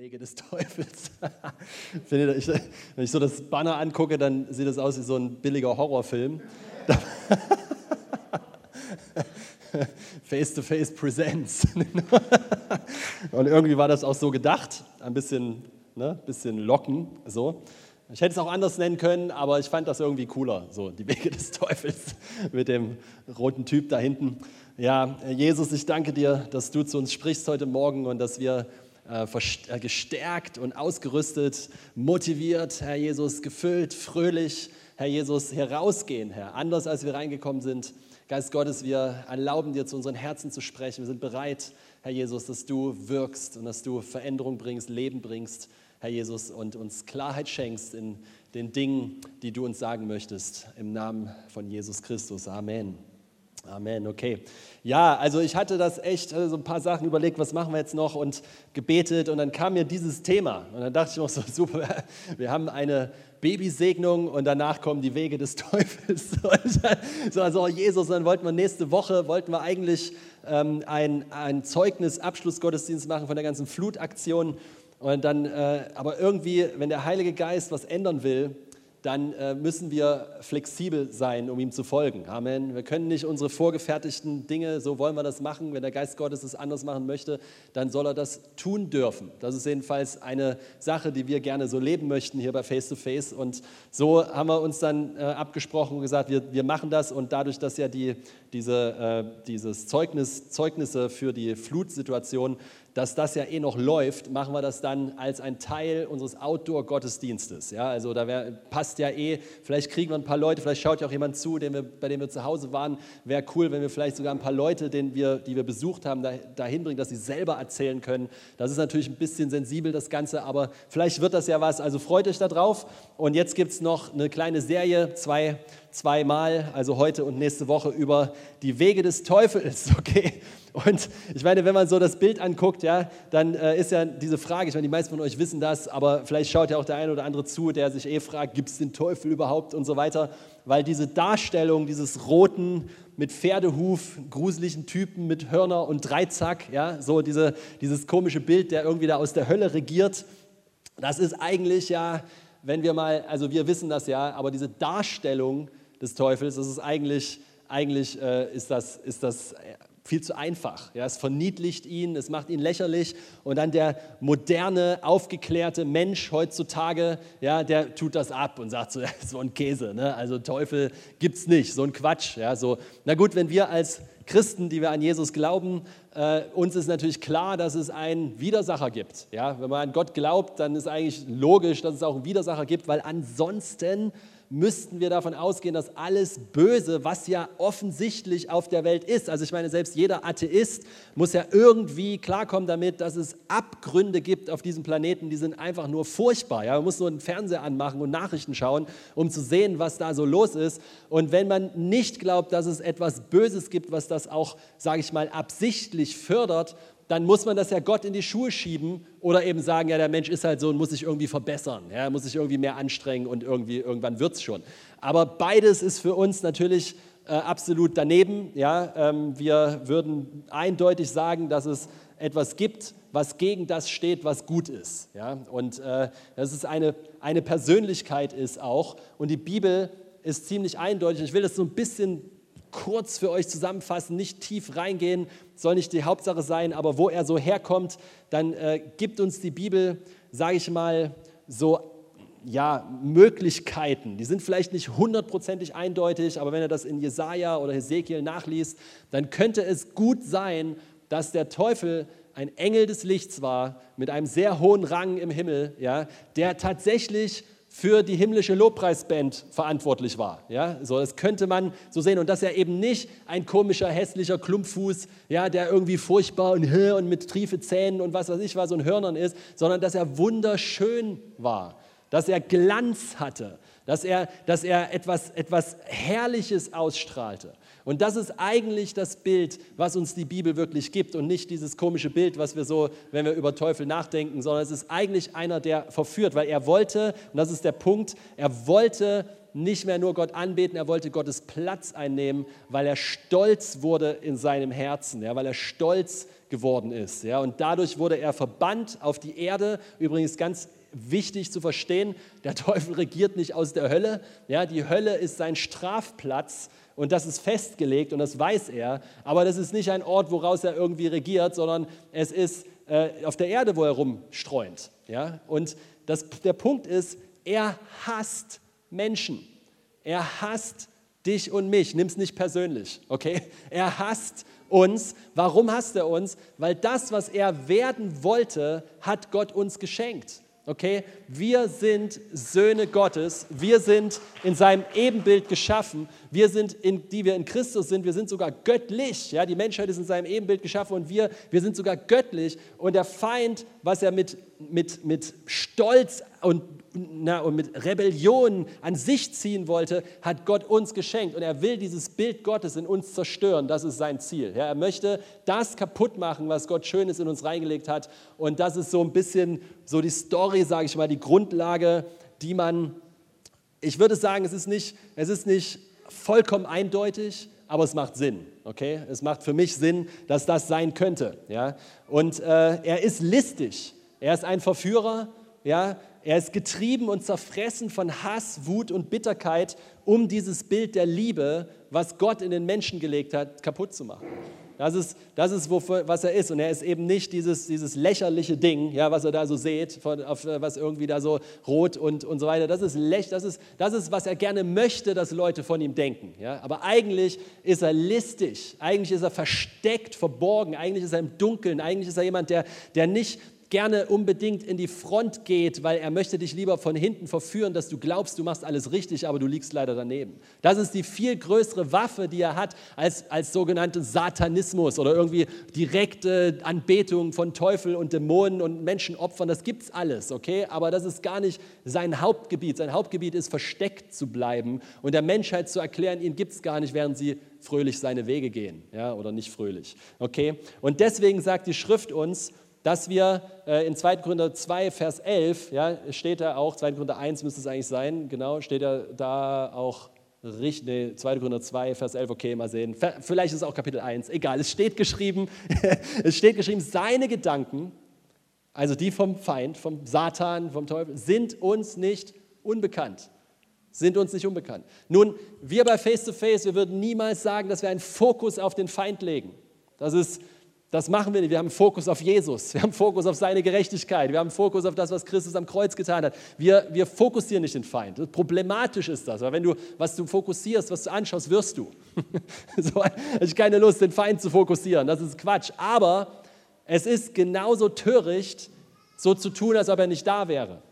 Wege des Teufels. wenn ich so das Banner angucke, dann sieht es aus wie so ein billiger Horrorfilm. Face to Face Presents. Und irgendwie war das auch so gedacht, ein bisschen, ne, bisschen locken, so. Ich hätte es auch anders nennen können, aber ich fand das irgendwie cooler, so die Wege des Teufels mit dem roten Typ da hinten. Ja, Jesus, ich danke dir, dass du zu uns sprichst heute Morgen und dass wir gestärkt und ausgerüstet, motiviert, Herr Jesus, gefüllt, fröhlich, Herr Jesus, herausgehen, Herr, anders als wir reingekommen sind. Geist Gottes, wir erlauben dir zu unseren Herzen zu sprechen. Wir sind bereit, Herr Jesus, dass du wirkst und dass du Veränderung bringst, Leben bringst, Herr Jesus, und uns Klarheit schenkst in den Dingen, die du uns sagen möchtest. Im Namen von Jesus Christus. Amen. Amen, okay. Ja, also ich hatte das echt äh, so ein paar Sachen überlegt, was machen wir jetzt noch und gebetet und dann kam mir dieses Thema und dann dachte ich noch so, super, wir haben eine Babysegnung und danach kommen die Wege des Teufels. so, also Jesus, dann wollten wir nächste Woche, wollten wir eigentlich ähm, ein, ein Zeugnis, Abschlussgottesdienst machen von der ganzen Flutaktion und dann, äh, aber irgendwie, wenn der Heilige Geist was ändern will, dann äh, müssen wir flexibel sein, um ihm zu folgen. Amen. Wir können nicht unsere vorgefertigten Dinge, so wollen wir das machen. Wenn der Geist Gottes es anders machen möchte, dann soll er das tun dürfen. Das ist jedenfalls eine Sache, die wir gerne so leben möchten hier bei Face to Face. Und so haben wir uns dann äh, abgesprochen und gesagt, wir, wir machen das. Und dadurch, dass ja die, diese, äh, dieses Zeugnis, Zeugnisse für die Flutsituation dass das ja eh noch läuft, machen wir das dann als ein Teil unseres Outdoor-Gottesdienstes. Ja, also da wär, passt ja eh, vielleicht kriegen wir ein paar Leute, vielleicht schaut ja auch jemand zu, wir, bei dem wir zu Hause waren. Wäre cool, wenn wir vielleicht sogar ein paar Leute, den wir, die wir besucht haben, da, dahin bringen, dass sie selber erzählen können. Das ist natürlich ein bisschen sensibel, das Ganze, aber vielleicht wird das ja was. Also freut euch darauf. Und jetzt gibt es noch eine kleine Serie, zwei zweimal, also heute und nächste Woche, über die Wege des Teufels. Okay? Und ich meine, wenn man so das Bild anguckt, ja, dann äh, ist ja diese Frage, ich meine, die meisten von euch wissen das, aber vielleicht schaut ja auch der eine oder andere zu, der sich eh fragt, gibt es den Teufel überhaupt und so weiter, weil diese Darstellung dieses roten, mit Pferdehuf, gruseligen Typen mit Hörner und Dreizack, ja, so diese, dieses komische Bild, der irgendwie da aus der Hölle regiert, das ist eigentlich ja, wenn wir mal, also wir wissen das ja, aber diese Darstellung des Teufels, das ist eigentlich, eigentlich äh, ist das, ist das viel zu einfach. Ja, es verniedlicht ihn, es macht ihn lächerlich und dann der moderne, aufgeklärte Mensch heutzutage, ja, der tut das ab und sagt so, so ein Käse, ne? also Teufel gibt es nicht, so ein Quatsch. Ja, so. Na gut, wenn wir als Christen, die wir an Jesus glauben, äh, uns ist natürlich klar, dass es einen Widersacher gibt. Ja, wenn man an Gott glaubt, dann ist eigentlich logisch, dass es auch einen Widersacher gibt, weil ansonsten müssten wir davon ausgehen, dass alles Böse, was ja offensichtlich auf der Welt ist, also ich meine, selbst jeder Atheist muss ja irgendwie klarkommen damit, dass es Abgründe gibt auf diesem Planeten, die sind einfach nur furchtbar. Ja? Man muss nur einen Fernseher anmachen und Nachrichten schauen, um zu sehen, was da so los ist. Und wenn man nicht glaubt, dass es etwas Böses gibt, was das auch, sage ich mal, absichtlich fördert, dann muss man das ja Gott in die Schuhe schieben oder eben sagen, ja, der Mensch ist halt so und muss sich irgendwie verbessern, ja, muss sich irgendwie mehr anstrengen und irgendwie, irgendwann wird es schon. Aber beides ist für uns natürlich äh, absolut daneben. Ja. Ähm, wir würden eindeutig sagen, dass es etwas gibt, was gegen das steht, was gut ist. Ja. Und äh, dass es eine, eine Persönlichkeit ist auch. Und die Bibel ist ziemlich eindeutig. Ich will das so ein bisschen kurz für euch zusammenfassen, nicht tief reingehen, soll nicht die Hauptsache sein, aber wo er so herkommt, dann äh, gibt uns die Bibel, sage ich mal, so ja, Möglichkeiten. Die sind vielleicht nicht hundertprozentig eindeutig, aber wenn er das in Jesaja oder Hesekiel nachliest, dann könnte es gut sein, dass der Teufel ein Engel des Lichts war mit einem sehr hohen Rang im Himmel, ja, der tatsächlich für die himmlische Lobpreisband verantwortlich war. Ja, so das könnte man so sehen und dass er eben nicht ein komischer, hässlicher Klumpfuß, ja, der irgendwie furchtbar und, und mit triefe Zähnen und was weiß ich was und Hörnern ist, sondern dass er wunderschön war, dass er Glanz hatte, dass er, dass er etwas, etwas Herrliches ausstrahlte. Und das ist eigentlich das Bild, was uns die Bibel wirklich gibt und nicht dieses komische Bild, was wir so, wenn wir über Teufel nachdenken, sondern es ist eigentlich einer, der verführt, weil er wollte, und das ist der Punkt, er wollte nicht mehr nur Gott anbeten, er wollte Gottes Platz einnehmen, weil er stolz wurde in seinem Herzen, ja, weil er stolz geworden ist. Ja, und dadurch wurde er verbannt auf die Erde. Übrigens ganz wichtig zu verstehen, der Teufel regiert nicht aus der Hölle. Ja, die Hölle ist sein Strafplatz und das ist festgelegt und das weiß er. Aber das ist nicht ein Ort, woraus er irgendwie regiert, sondern es ist äh, auf der Erde, wo er rumstreunt. Ja? Und das, der Punkt ist, er hasst Menschen. Er hasst dich und mich. Nimm es nicht persönlich, okay? Er hasst uns. Warum hasst er uns? Weil das, was er werden wollte, hat Gott uns geschenkt. Okay, wir sind Söhne Gottes, wir sind in seinem Ebenbild geschaffen, wir sind, in, die wir in Christus sind, wir sind sogar göttlich. Ja, die Menschheit ist in seinem Ebenbild geschaffen und wir, wir sind sogar göttlich. Und der Feind, was er mit, mit, mit Stolz und na, und mit Rebellion an sich ziehen wollte, hat Gott uns geschenkt. Und er will dieses Bild Gottes in uns zerstören. Das ist sein Ziel. Ja, er möchte das kaputt machen, was Gott Schönes in uns reingelegt hat. Und das ist so ein bisschen so die Story, sage ich mal, die Grundlage, die man, ich würde sagen, es ist nicht, es ist nicht vollkommen eindeutig, aber es macht Sinn. Okay? Es macht für mich Sinn, dass das sein könnte. Ja? Und äh, er ist listig. Er ist ein Verführer. Ja? Er ist getrieben und zerfressen von Hass, Wut und Bitterkeit, um dieses Bild der Liebe, was Gott in den Menschen gelegt hat, kaputt zu machen. Das ist, das ist wofür, was er ist. Und er ist eben nicht dieses, dieses lächerliche Ding, ja, was er da so seht, von, auf, was irgendwie da so rot und, und so weiter. Das ist, läch, das, ist, das ist, was er gerne möchte, dass Leute von ihm denken. Ja. Aber eigentlich ist er listig, eigentlich ist er versteckt, verborgen, eigentlich ist er im Dunkeln, eigentlich ist er jemand, der, der nicht gerne unbedingt in die Front geht, weil er möchte dich lieber von hinten verführen, dass du glaubst, du machst alles richtig, aber du liegst leider daneben. Das ist die viel größere Waffe, die er hat, als, als sogenannte Satanismus oder irgendwie direkte Anbetung von Teufel und Dämonen und Menschenopfern. Das gibt es alles, okay? Aber das ist gar nicht sein Hauptgebiet. Sein Hauptgebiet ist, versteckt zu bleiben und der Menschheit zu erklären, ihn gibt es gar nicht, während sie fröhlich seine Wege gehen, ja, oder nicht fröhlich, okay? Und deswegen sagt die Schrift uns, dass wir äh, in 2. Korinther 2, Vers 11, ja, steht da auch, 2. Korinther 1 müsste es eigentlich sein, genau, steht da, da auch richtig, nee, 2. Korinther 2, Vers 11, okay, mal sehen. Vielleicht ist es auch Kapitel 1, egal, es steht geschrieben, es steht geschrieben, seine Gedanken, also die vom Feind, vom Satan, vom Teufel, sind uns nicht unbekannt. Sind uns nicht unbekannt. Nun, wir bei Face to Face, wir würden niemals sagen, dass wir einen Fokus auf den Feind legen. Das ist das machen wir nicht. Wir haben Fokus auf Jesus. Wir haben Fokus auf seine Gerechtigkeit. Wir haben Fokus auf das, was Christus am Kreuz getan hat. Wir, wir fokussieren nicht den Feind. Problematisch ist das. Weil wenn du, was du fokussierst, was du anschaust, wirst du. so, ich keine Lust, den Feind zu fokussieren. Das ist Quatsch. Aber es ist genauso töricht, so zu tun, als ob er nicht da wäre.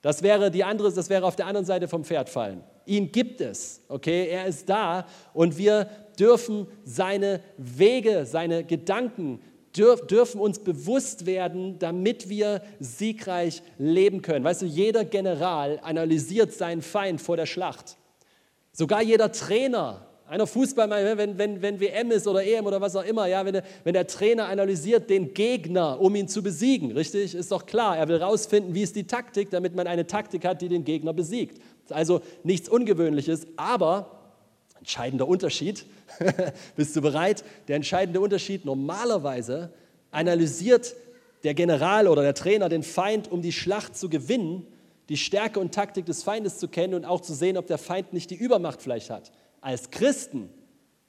Das wäre, die andere, das wäre auf der anderen Seite vom Pferd fallen. Ihn gibt es, okay? Er ist da und wir dürfen seine Wege, seine Gedanken, dürf, dürfen uns bewusst werden, damit wir siegreich leben können. Weißt du, jeder General analysiert seinen Feind vor der Schlacht. Sogar jeder Trainer, einer Fußballmann, wenn, wenn, wenn WM ist oder EM oder was auch immer, ja, wenn, der, wenn der Trainer analysiert den Gegner, um ihn zu besiegen, richtig, ist doch klar, er will herausfinden, wie ist die Taktik, damit man eine Taktik hat, die den Gegner besiegt. Also nichts Ungewöhnliches, aber entscheidender Unterschied, bist du bereit? Der entscheidende Unterschied, normalerweise analysiert der General oder der Trainer den Feind, um die Schlacht zu gewinnen, die Stärke und Taktik des Feindes zu kennen und auch zu sehen, ob der Feind nicht die Übermacht vielleicht hat. Als Christen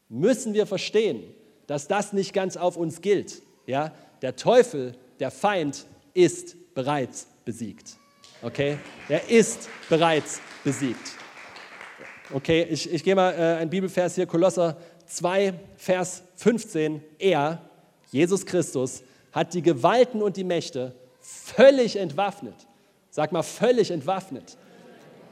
müssen wir verstehen, dass das nicht ganz auf uns gilt. Ja? Der Teufel, der Feind, ist bereits besiegt. Okay? Er ist bereits besiegt. Okay, ich, ich gehe mal äh, ein Bibelvers hier, Kolosser 2, Vers 15. Er, Jesus Christus, hat die Gewalten und die Mächte völlig entwaffnet. Sag mal, völlig entwaffnet.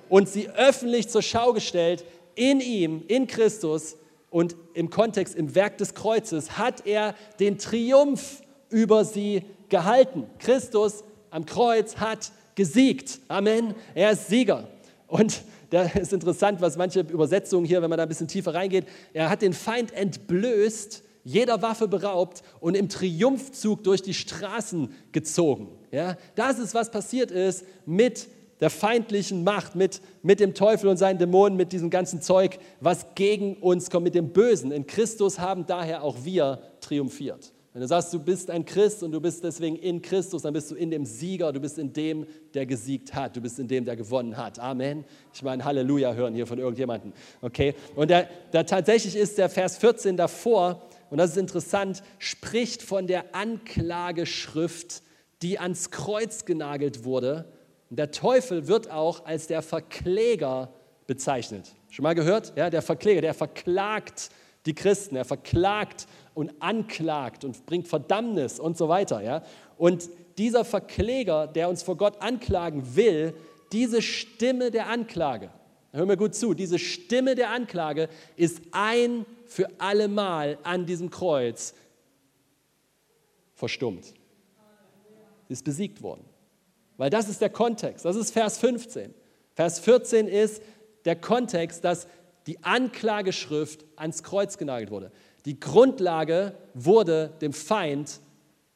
Und sie öffentlich zur Schau gestellt. In ihm, in Christus und im Kontext, im Werk des Kreuzes, hat er den Triumph über sie gehalten. Christus am Kreuz hat gesiegt. Amen. Er ist Sieger. Und da ist interessant, was manche Übersetzungen hier, wenn man da ein bisschen tiefer reingeht, er hat den Feind entblößt, jeder Waffe beraubt und im Triumphzug durch die Straßen gezogen. Ja, das ist, was passiert ist mit der feindlichen Macht, mit, mit dem Teufel und seinen Dämonen, mit diesem ganzen Zeug, was gegen uns kommt, mit dem Bösen. In Christus haben daher auch wir triumphiert. Wenn du sagst, du bist ein Christ und du bist deswegen in Christus, dann bist du in dem Sieger, du bist in dem, der gesiegt hat, du bist in dem, der gewonnen hat. Amen. Ich meine, Halleluja hören hier von irgendjemandem. Okay? Und da, da tatsächlich ist der Vers 14 davor, und das ist interessant, spricht von der Anklageschrift, die ans Kreuz genagelt wurde und der Teufel wird auch als der Verkläger bezeichnet. Schon mal gehört? Ja, der Verkläger, der verklagt die Christen, er verklagt und anklagt und bringt Verdammnis und so weiter. Ja? Und dieser Verkläger, der uns vor Gott anklagen will, diese Stimme der Anklage, hör mir gut zu, diese Stimme der Anklage ist ein für alle Mal an diesem Kreuz verstummt. Sie ist besiegt worden. Weil das ist der Kontext. Das ist Vers 15. Vers 14 ist der Kontext, dass die Anklageschrift ans Kreuz genagelt wurde. Die Grundlage wurde dem Feind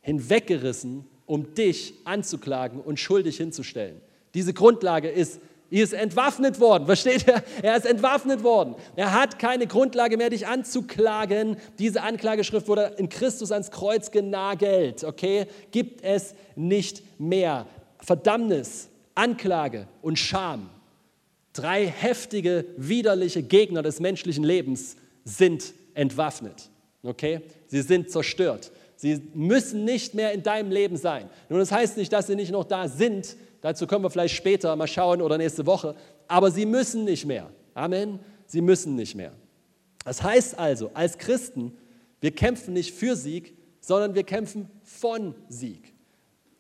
hinweggerissen, um dich anzuklagen und schuldig hinzustellen. Diese Grundlage ist, er ist entwaffnet worden. Versteht ihr? Er ist entwaffnet worden. Er hat keine Grundlage mehr, dich anzuklagen. Diese Anklageschrift wurde in Christus ans Kreuz genagelt. Okay? Gibt es nicht mehr. Verdammnis, Anklage und Scham, drei heftige, widerliche Gegner des menschlichen Lebens, sind entwaffnet. Okay? Sie sind zerstört. Sie müssen nicht mehr in deinem Leben sein. Nun, das heißt nicht, dass sie nicht noch da sind. Dazu können wir vielleicht später mal schauen oder nächste Woche. Aber sie müssen nicht mehr. Amen. Sie müssen nicht mehr. Das heißt also, als Christen, wir kämpfen nicht für Sieg, sondern wir kämpfen von Sieg.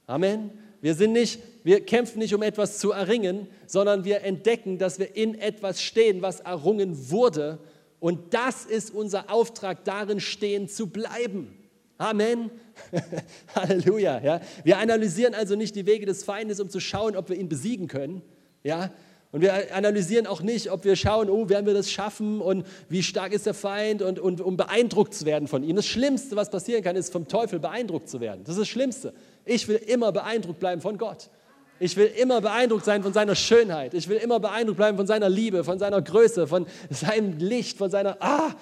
Amen. Wir, sind nicht, wir kämpfen nicht, um etwas zu erringen, sondern wir entdecken, dass wir in etwas stehen, was errungen wurde. Und das ist unser Auftrag, darin stehen zu bleiben. Amen. Halleluja. Ja. Wir analysieren also nicht die Wege des Feindes, um zu schauen, ob wir ihn besiegen können. Ja. Und wir analysieren auch nicht, ob wir schauen, oh, werden wir das schaffen und wie stark ist der Feind und, und um beeindruckt zu werden von ihm. Das Schlimmste, was passieren kann, ist vom Teufel beeindruckt zu werden. Das ist das Schlimmste. Ich will immer beeindruckt bleiben von Gott. Ich will immer beeindruckt sein von seiner Schönheit. Ich will immer beeindruckt bleiben von seiner Liebe, von seiner Größe, von seinem Licht, von seiner, ah,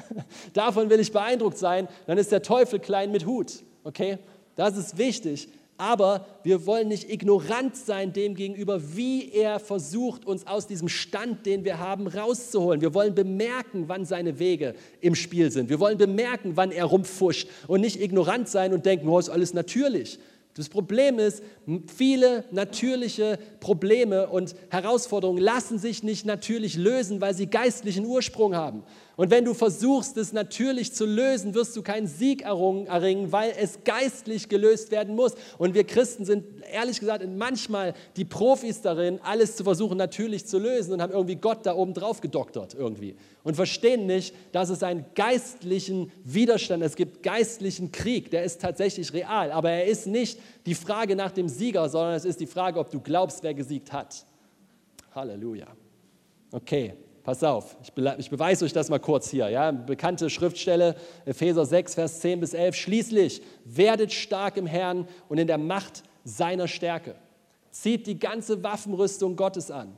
davon will ich beeindruckt sein. Dann ist der Teufel klein mit Hut. Okay? Das ist wichtig. Aber wir wollen nicht ignorant sein dem gegenüber, wie er versucht, uns aus diesem Stand, den wir haben, rauszuholen. Wir wollen bemerken, wann seine Wege im Spiel sind. Wir wollen bemerken, wann er rumfuscht und nicht ignorant sein und denken, oh, ist alles natürlich. Das Problem ist, viele natürliche Probleme und Herausforderungen lassen sich nicht natürlich lösen, weil sie geistlichen Ursprung haben. Und wenn du versuchst, es natürlich zu lösen, wirst du keinen Sieg erringen, weil es geistlich gelöst werden muss. Und wir Christen sind ehrlich gesagt manchmal die Profis darin, alles zu versuchen natürlich zu lösen und haben irgendwie Gott da oben drauf gedoktert irgendwie. Und verstehen nicht, dass es einen geistlichen Widerstand, es gibt geistlichen Krieg, der ist tatsächlich real. Aber er ist nicht die Frage nach dem Sieger, sondern es ist die Frage, ob du glaubst, wer gesiegt hat. Halleluja. Okay. Pass auf, ich, ich beweise euch das mal kurz hier. Ja? Bekannte Schriftstelle, Epheser 6, Vers 10 bis 11. Schließlich werdet stark im Herrn und in der Macht seiner Stärke. Zieht die ganze Waffenrüstung Gottes an,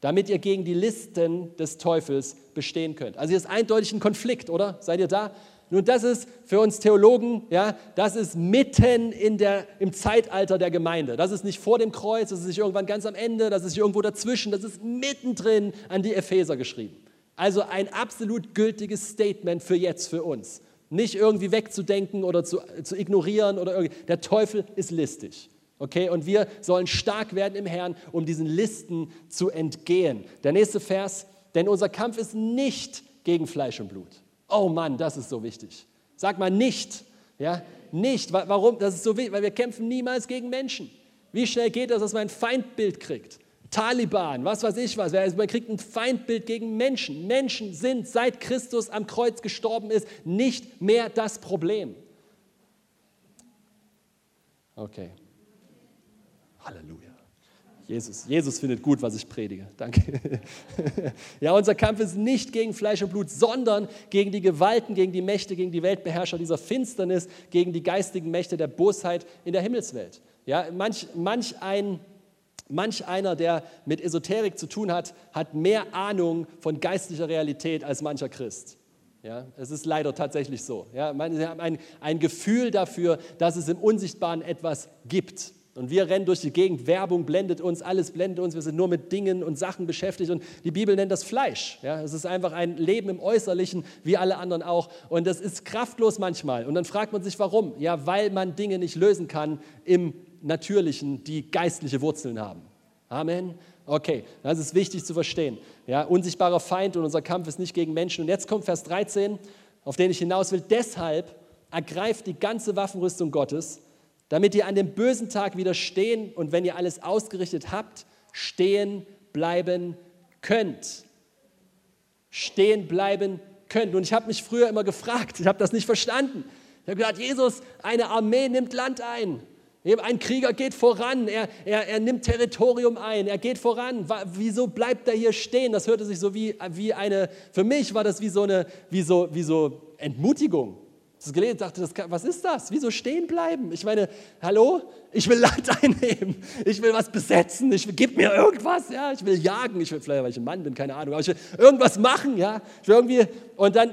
damit ihr gegen die Listen des Teufels bestehen könnt. Also hier ist eindeutig ein Konflikt, oder? Seid ihr da? Nun, das ist für uns Theologen, ja, das ist mitten in der, im Zeitalter der Gemeinde. Das ist nicht vor dem Kreuz, das ist nicht irgendwann ganz am Ende, das ist irgendwo dazwischen, das ist mittendrin an die Epheser geschrieben. Also ein absolut gültiges Statement für jetzt, für uns. Nicht irgendwie wegzudenken oder zu, zu ignorieren oder irgendwie. Der Teufel ist listig. Okay, und wir sollen stark werden im Herrn, um diesen Listen zu entgehen. Der nächste Vers, denn unser Kampf ist nicht gegen Fleisch und Blut. Oh Mann, das ist so wichtig. Sag mal nicht. Ja, nicht. Warum? Das ist so wichtig, weil wir kämpfen niemals gegen Menschen. Wie schnell geht das, dass man ein Feindbild kriegt? Taliban, was weiß ich was. Man kriegt ein Feindbild gegen Menschen. Menschen sind, seit Christus am Kreuz gestorben ist, nicht mehr das Problem. Okay. Halleluja. Jesus, Jesus findet gut, was ich predige. Danke. Ja, unser Kampf ist nicht gegen Fleisch und Blut, sondern gegen die Gewalten, gegen die Mächte, gegen die Weltbeherrscher dieser Finsternis, gegen die geistigen Mächte der Bosheit in der Himmelswelt. Ja, manch, manch, ein, Manch einer, der mit Esoterik zu tun hat, hat mehr Ahnung von geistlicher Realität als mancher Christ. Ja, es ist leider tatsächlich so. Ja, sie haben ein, ein Gefühl dafür, dass es im Unsichtbaren etwas gibt. Und wir rennen durch die Gegend, Werbung blendet uns, alles blendet uns, wir sind nur mit Dingen und Sachen beschäftigt und die Bibel nennt das Fleisch. Ja, es ist einfach ein Leben im Äußerlichen, wie alle anderen auch. Und das ist kraftlos manchmal. Und dann fragt man sich, warum? Ja, weil man Dinge nicht lösen kann im Natürlichen, die geistliche Wurzeln haben. Amen. Okay, das ist wichtig zu verstehen. Ja, unsichtbarer Feind und unser Kampf ist nicht gegen Menschen. Und jetzt kommt Vers 13, auf den ich hinaus will. Deshalb ergreift die ganze Waffenrüstung Gottes damit ihr an dem bösen Tag widerstehen und wenn ihr alles ausgerichtet habt, stehen bleiben könnt. Stehen bleiben könnt. Und ich habe mich früher immer gefragt, ich habe das nicht verstanden. Ich habe gedacht, Jesus, eine Armee nimmt Land ein. Ein Krieger geht voran, er, er, er nimmt Territorium ein, er geht voran. Wieso bleibt er hier stehen? Das hörte sich so wie, wie eine, für mich war das wie so eine wie so, wie so Entmutigung das gelesen, dachte, das kann, was ist das? Wieso stehen bleiben? Ich meine, hallo, ich will Land einnehmen, ich will was besetzen, ich will, gib mir irgendwas, ja, ich will jagen, ich will vielleicht, weil ich ein Mann bin, keine Ahnung, aber ich will irgendwas machen, ja, ich will irgendwie, und dann,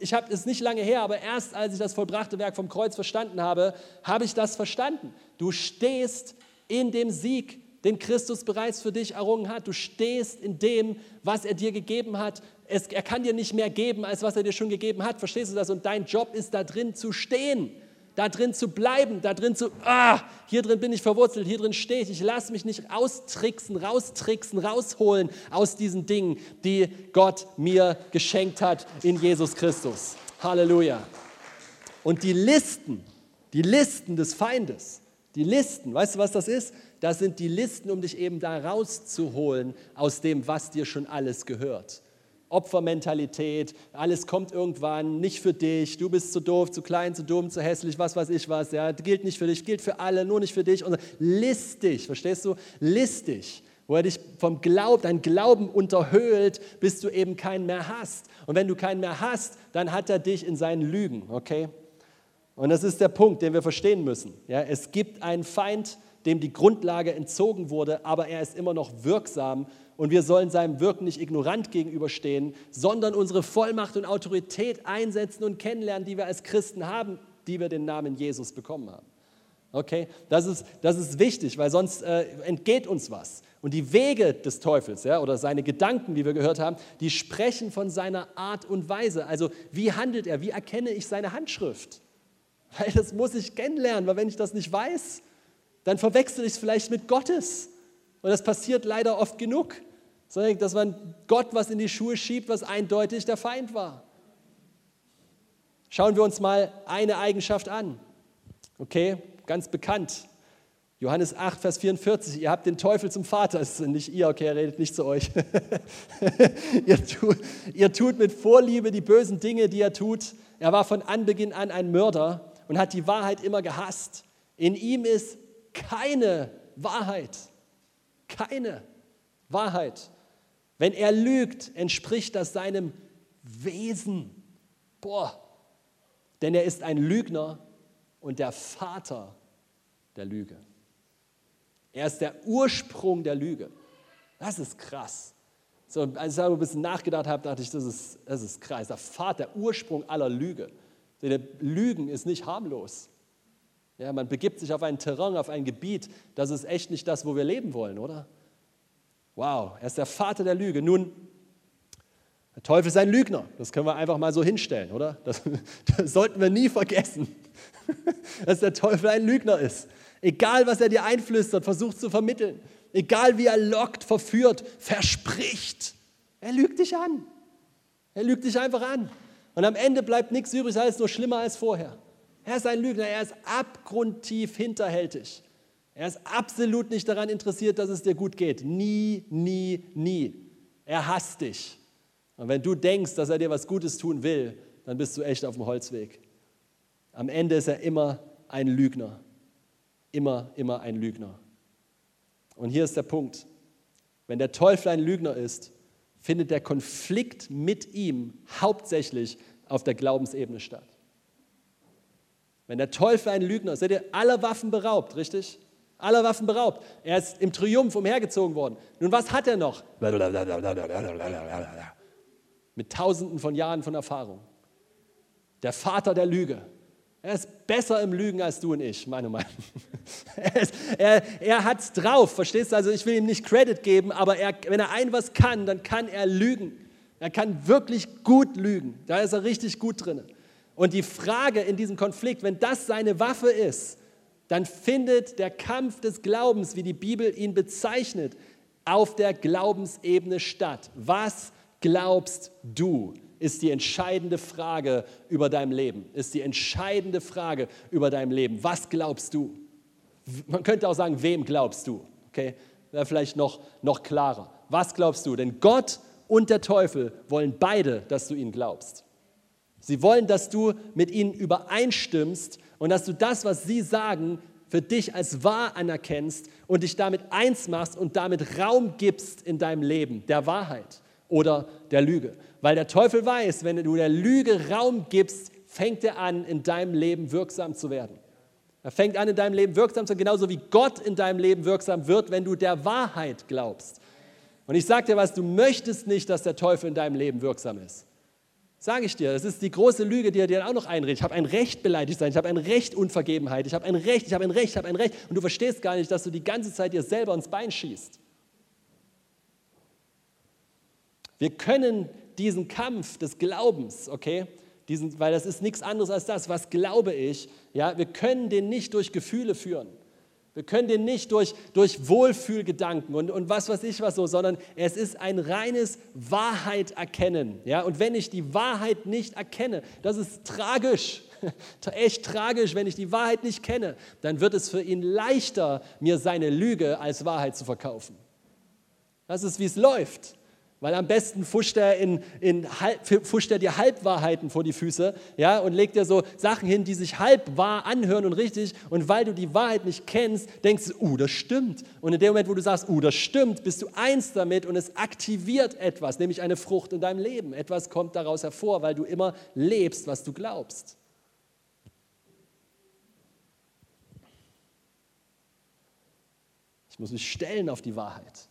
ich habe es nicht lange her, aber erst als ich das vollbrachte Werk vom Kreuz verstanden habe, habe ich das verstanden. Du stehst in dem Sieg den Christus bereits für dich errungen hat. Du stehst in dem, was er dir gegeben hat. Es, er kann dir nicht mehr geben, als was er dir schon gegeben hat. Verstehst du das? Und dein Job ist da drin zu stehen, da drin zu bleiben, da drin zu, ah, hier drin bin ich verwurzelt, hier drin stehe ich. Ich lasse mich nicht austricksen, raustricksen, rausholen aus diesen Dingen, die Gott mir geschenkt hat in Jesus Christus. Halleluja. Und die Listen, die Listen des Feindes, die Listen, weißt du, was das ist? Das sind die Listen, um dich eben da rauszuholen aus dem, was dir schon alles gehört. Opfermentalität, alles kommt irgendwann, nicht für dich, du bist zu doof, zu klein, zu dumm, zu hässlich, was weiß ich was, ja, gilt nicht für dich, gilt für alle, nur nicht für dich. Und listig, verstehst du? Listig, wo er dich vom Glauben, dein Glauben unterhöhlt, bis du eben keinen mehr hast. Und wenn du keinen mehr hast, dann hat er dich in seinen Lügen, okay? Und das ist der Punkt, den wir verstehen müssen. Ja, es gibt einen Feind, dem die Grundlage entzogen wurde, aber er ist immer noch wirksam und wir sollen seinem Wirken nicht ignorant gegenüberstehen, sondern unsere Vollmacht und Autorität einsetzen und kennenlernen, die wir als Christen haben, die wir den Namen Jesus bekommen haben. Okay, das ist, das ist wichtig, weil sonst äh, entgeht uns was. Und die Wege des Teufels ja, oder seine Gedanken, wie wir gehört haben, die sprechen von seiner Art und Weise. Also wie handelt er? Wie erkenne ich seine Handschrift? Weil das muss ich kennenlernen, weil wenn ich das nicht weiß, dann verwechsel ich es vielleicht mit Gottes. Und das passiert leider oft genug, dass man Gott was in die Schuhe schiebt, was eindeutig der Feind war. Schauen wir uns mal eine Eigenschaft an. Okay, ganz bekannt. Johannes 8, Vers 44, ihr habt den Teufel zum Vater. Das ist nicht ihr, okay, er redet nicht zu euch. ihr, tut, ihr tut mit Vorliebe die bösen Dinge, die er tut. Er war von Anbeginn an ein Mörder und hat die Wahrheit immer gehasst. In ihm ist keine Wahrheit. Keine Wahrheit. Wenn er lügt, entspricht das seinem Wesen. Boah, denn er ist ein Lügner und der Vater der Lüge. Er ist der Ursprung der Lüge. Das ist krass. So, als ich ein bisschen nachgedacht habe, dachte ich, das ist, das ist krass. Der Vater, der Ursprung aller Lüge. Denn Lügen ist nicht harmlos. Ja, man begibt sich auf ein Terrain, auf ein Gebiet, das ist echt nicht das, wo wir leben wollen, oder? Wow, er ist der Vater der Lüge. Nun, der Teufel ist ein Lügner. Das können wir einfach mal so hinstellen, oder? Das, das sollten wir nie vergessen, dass der Teufel ein Lügner ist. Egal, was er dir einflüstert, versucht zu vermitteln. Egal, wie er lockt, verführt, verspricht. Er lügt dich an. Er lügt dich einfach an. Und am Ende bleibt nichts übrig, alles nur schlimmer als vorher. Er ist ein Lügner, er ist abgrundtief hinterhältig. Er ist absolut nicht daran interessiert, dass es dir gut geht. Nie, nie, nie. Er hasst dich. Und wenn du denkst, dass er dir was Gutes tun will, dann bist du echt auf dem Holzweg. Am Ende ist er immer ein Lügner. Immer, immer ein Lügner. Und hier ist der Punkt. Wenn der Teufel ein Lügner ist, findet der Konflikt mit ihm hauptsächlich auf der Glaubensebene statt. Wenn der Teufel ein Lügner ist, seid ihr aller Waffen beraubt, richtig? Aller Waffen beraubt. Er ist im Triumph umhergezogen worden. Nun, was hat er noch? Mit tausenden von Jahren von Erfahrung. Der Vater der Lüge. Er ist besser im Lügen als du und ich, meine Meinung. Er, er, er hat es drauf, verstehst du? Also ich will ihm nicht Credit geben, aber er, wenn er ein was kann, dann kann er lügen. Er kann wirklich gut lügen. Da ist er richtig gut drin. Und die Frage in diesem Konflikt, wenn das seine Waffe ist, dann findet der Kampf des Glaubens, wie die Bibel ihn bezeichnet, auf der Glaubensebene statt. Was glaubst du? Ist die entscheidende Frage über dein Leben. Ist die entscheidende Frage über dein Leben. Was glaubst du? Man könnte auch sagen, wem glaubst du? Okay, wäre vielleicht noch, noch klarer. Was glaubst du? Denn Gott und der Teufel wollen beide, dass du ihnen glaubst. Sie wollen, dass du mit ihnen übereinstimmst und dass du das, was sie sagen, für dich als wahr anerkennst und dich damit eins machst und damit Raum gibst in deinem Leben, der Wahrheit oder der Lüge. Weil der Teufel weiß, wenn du der Lüge Raum gibst, fängt er an, in deinem Leben wirksam zu werden. Er fängt an, in deinem Leben wirksam zu werden, genauso wie Gott in deinem Leben wirksam wird, wenn du der Wahrheit glaubst. Und ich sage dir was, du möchtest nicht, dass der Teufel in deinem Leben wirksam ist. Sage ich dir, das ist die große Lüge, die er dir auch noch einredet. Ich habe ein Recht, beleidigt sein, ich habe ein Recht, Unvergebenheit, ich habe ein Recht, ich habe ein Recht, ich habe ein Recht. Und du verstehst gar nicht, dass du die ganze Zeit dir selber ins Bein schießt. Wir können diesen Kampf des Glaubens, okay, diesen, weil das ist nichts anderes als das, was glaube ich, ja, wir können den nicht durch Gefühle führen. Wir können den nicht durch, durch Wohlfühlgedanken und, und was weiß ich was so, sondern es ist ein reines Wahrheit erkennen. Ja? Und wenn ich die Wahrheit nicht erkenne, das ist tragisch, echt tragisch, wenn ich die Wahrheit nicht kenne, dann wird es für ihn leichter, mir seine Lüge als Wahrheit zu verkaufen. Das ist, wie es läuft. Weil am besten fuscht er, in, in, fuscht er dir Halbwahrheiten vor die Füße ja, und legt dir so Sachen hin, die sich halb wahr anhören und richtig. Und weil du die Wahrheit nicht kennst, denkst du, uh, das stimmt. Und in dem Moment, wo du sagst, uh, das stimmt, bist du eins damit und es aktiviert etwas, nämlich eine Frucht in deinem Leben. Etwas kommt daraus hervor, weil du immer lebst, was du glaubst. Ich muss mich stellen auf die Wahrheit.